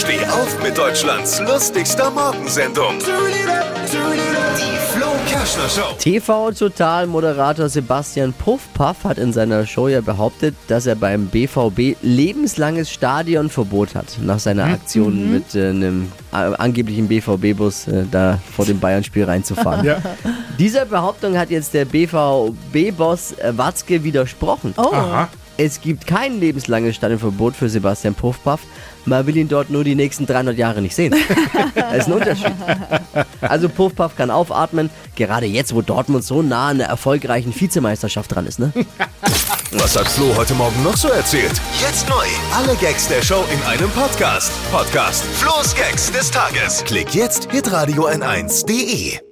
Steh auf mit Deutschlands lustigster Morgensendung. Die Flo Kerschner Show. TV-Total-Moderator Sebastian Puffpaff hat in seiner Show ja behauptet, dass er beim BVB lebenslanges Stadionverbot hat, nach seiner Aktion mit äh, einem äh, angeblichen BVB-Bus äh, da vor dem Bayern-Spiel reinzufahren. Ja. Dieser Behauptung hat jetzt der BVB-Boss äh, Watzke widersprochen. Oh. Aha. Es gibt kein lebenslanges Stadionverbot für Sebastian Puffpaff. Man will ihn dort nur die nächsten 300 Jahre nicht sehen. das ist ein Unterschied. Also Puffpaff kann aufatmen, gerade jetzt, wo Dortmund so nah an der erfolgreichen Vizemeisterschaft dran ist, ne? Was hat Flo heute Morgen noch so erzählt? Jetzt neu. Alle Gags der Show in einem Podcast. Podcast Flo's Gags des Tages. Klick jetzt, hitradio n1.de.